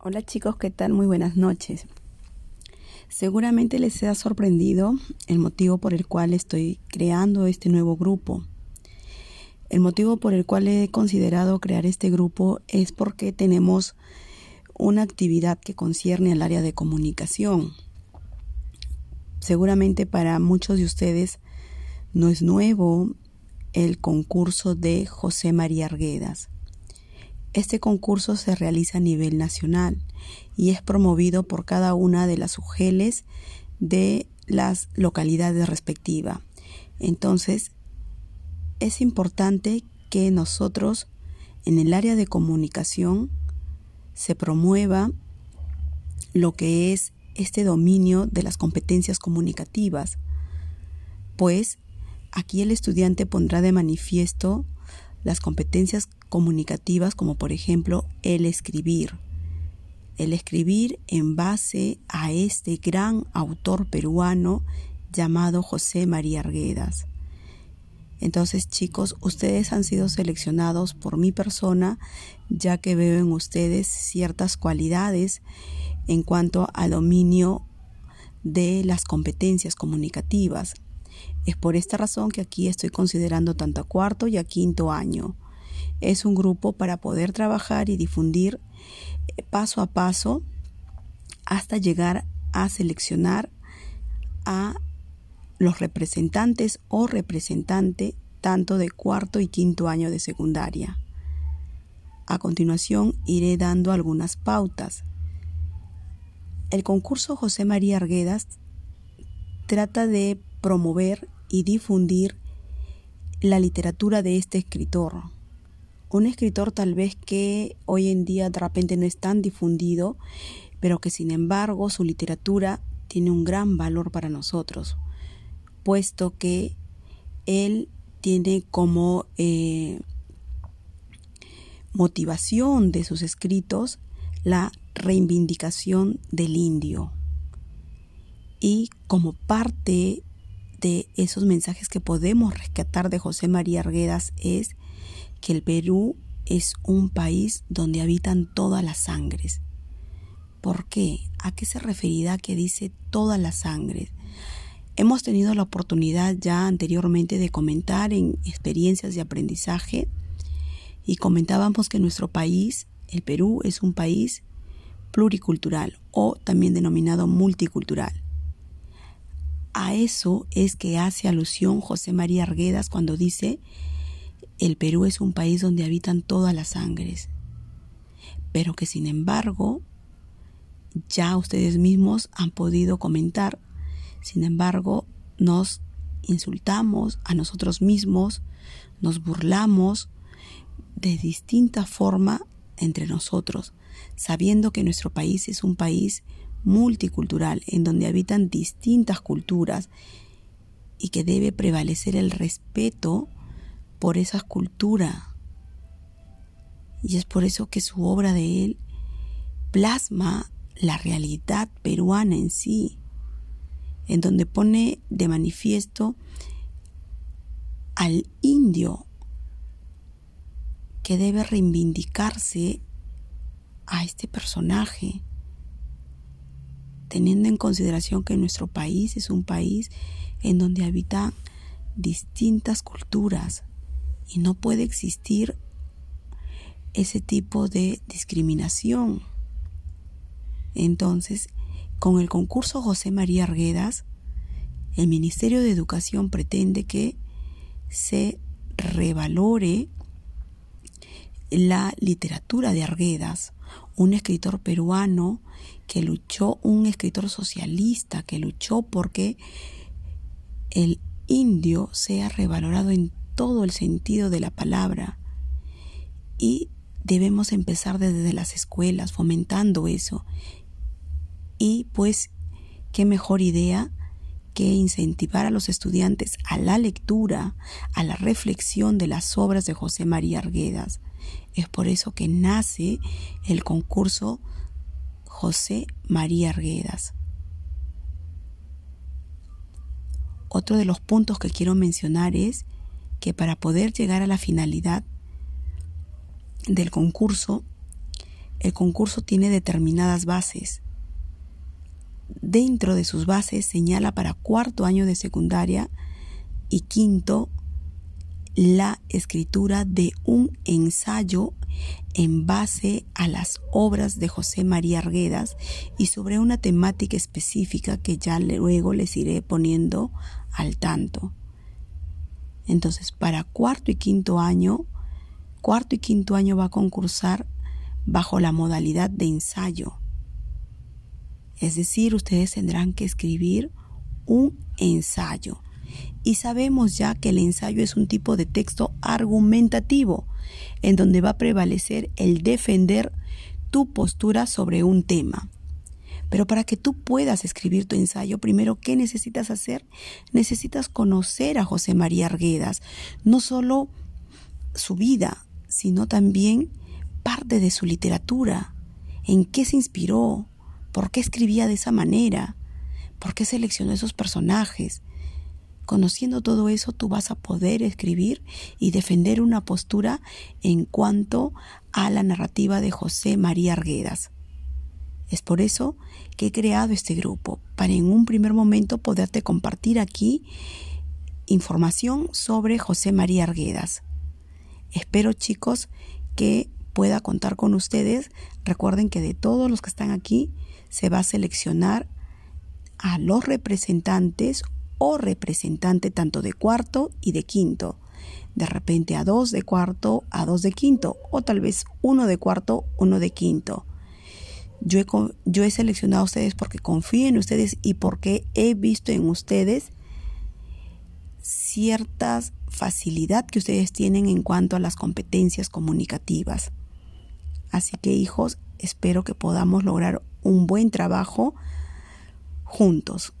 Hola chicos, ¿qué tal? Muy buenas noches. Seguramente les ha sorprendido el motivo por el cual estoy creando este nuevo grupo. El motivo por el cual he considerado crear este grupo es porque tenemos una actividad que concierne al área de comunicación. Seguramente para muchos de ustedes no es nuevo el concurso de José María Arguedas. Este concurso se realiza a nivel nacional y es promovido por cada una de las UGELES de las localidades respectivas. Entonces, es importante que nosotros en el área de comunicación se promueva lo que es este dominio de las competencias comunicativas, pues aquí el estudiante pondrá de manifiesto las competencias comunicativas como por ejemplo el escribir. El escribir en base a este gran autor peruano llamado José María Arguedas. Entonces chicos, ustedes han sido seleccionados por mi persona ya que veo en ustedes ciertas cualidades en cuanto al dominio de las competencias comunicativas. Es por esta razón que aquí estoy considerando tanto a cuarto y a quinto año. Es un grupo para poder trabajar y difundir eh, paso a paso hasta llegar a seleccionar a los representantes o representante tanto de cuarto y quinto año de secundaria. A continuación iré dando algunas pautas. El concurso José María Arguedas trata de promover y difundir la literatura de este escritor. Un escritor tal vez que hoy en día de repente no es tan difundido, pero que sin embargo su literatura tiene un gran valor para nosotros, puesto que él tiene como eh, motivación de sus escritos la reivindicación del indio. Y como parte de esos mensajes que podemos rescatar de José María Arguedas es que el Perú es un país donde habitan todas las sangres. ¿Por qué? ¿A qué se referirá que dice todas las sangres? Hemos tenido la oportunidad ya anteriormente de comentar en experiencias de aprendizaje y comentábamos que nuestro país, el Perú, es un país pluricultural o también denominado multicultural. A eso es que hace alusión José María Arguedas cuando dice, el Perú es un país donde habitan todas las sangres, pero que sin embargo, ya ustedes mismos han podido comentar, sin embargo, nos insultamos a nosotros mismos, nos burlamos de distinta forma entre nosotros, sabiendo que nuestro país es un país multicultural en donde habitan distintas culturas y que debe prevalecer el respeto por esa cultura. Y es por eso que su obra de él plasma la realidad peruana en sí, en donde pone de manifiesto al indio que debe reivindicarse a este personaje teniendo en consideración que nuestro país es un país en donde habitan distintas culturas y no puede existir ese tipo de discriminación. Entonces, con el concurso José María Arguedas, el Ministerio de Educación pretende que se revalore la literatura de Arguedas, un escritor peruano que luchó, un escritor socialista que luchó porque el indio sea revalorado en todo el sentido de la palabra. Y debemos empezar desde las escuelas fomentando eso. Y pues, qué mejor idea que incentivar a los estudiantes a la lectura, a la reflexión de las obras de José María Arguedas. Es por eso que nace el concurso José María Arguedas. Otro de los puntos que quiero mencionar es que para poder llegar a la finalidad del concurso el concurso tiene determinadas bases. Dentro de sus bases señala para cuarto año de secundaria y quinto la escritura de un ensayo en base a las obras de José María Arguedas y sobre una temática específica que ya luego les iré poniendo al tanto. Entonces, para cuarto y quinto año, cuarto y quinto año va a concursar bajo la modalidad de ensayo. Es decir, ustedes tendrán que escribir un ensayo y sabemos ya que el ensayo es un tipo de texto argumentativo, en donde va a prevalecer el defender tu postura sobre un tema. Pero para que tú puedas escribir tu ensayo, primero, ¿qué necesitas hacer? Necesitas conocer a José María Arguedas, no solo su vida, sino también parte de su literatura, en qué se inspiró, por qué escribía de esa manera, por qué seleccionó esos personajes, Conociendo todo eso, tú vas a poder escribir y defender una postura en cuanto a la narrativa de José María Arguedas. Es por eso que he creado este grupo, para en un primer momento poderte compartir aquí información sobre José María Arguedas. Espero chicos que pueda contar con ustedes. Recuerden que de todos los que están aquí se va a seleccionar a los representantes o representante tanto de cuarto y de quinto. De repente a dos de cuarto, a dos de quinto, o tal vez uno de cuarto, uno de quinto. Yo he, yo he seleccionado a ustedes porque confío en ustedes y porque he visto en ustedes cierta facilidad que ustedes tienen en cuanto a las competencias comunicativas. Así que hijos, espero que podamos lograr un buen trabajo juntos.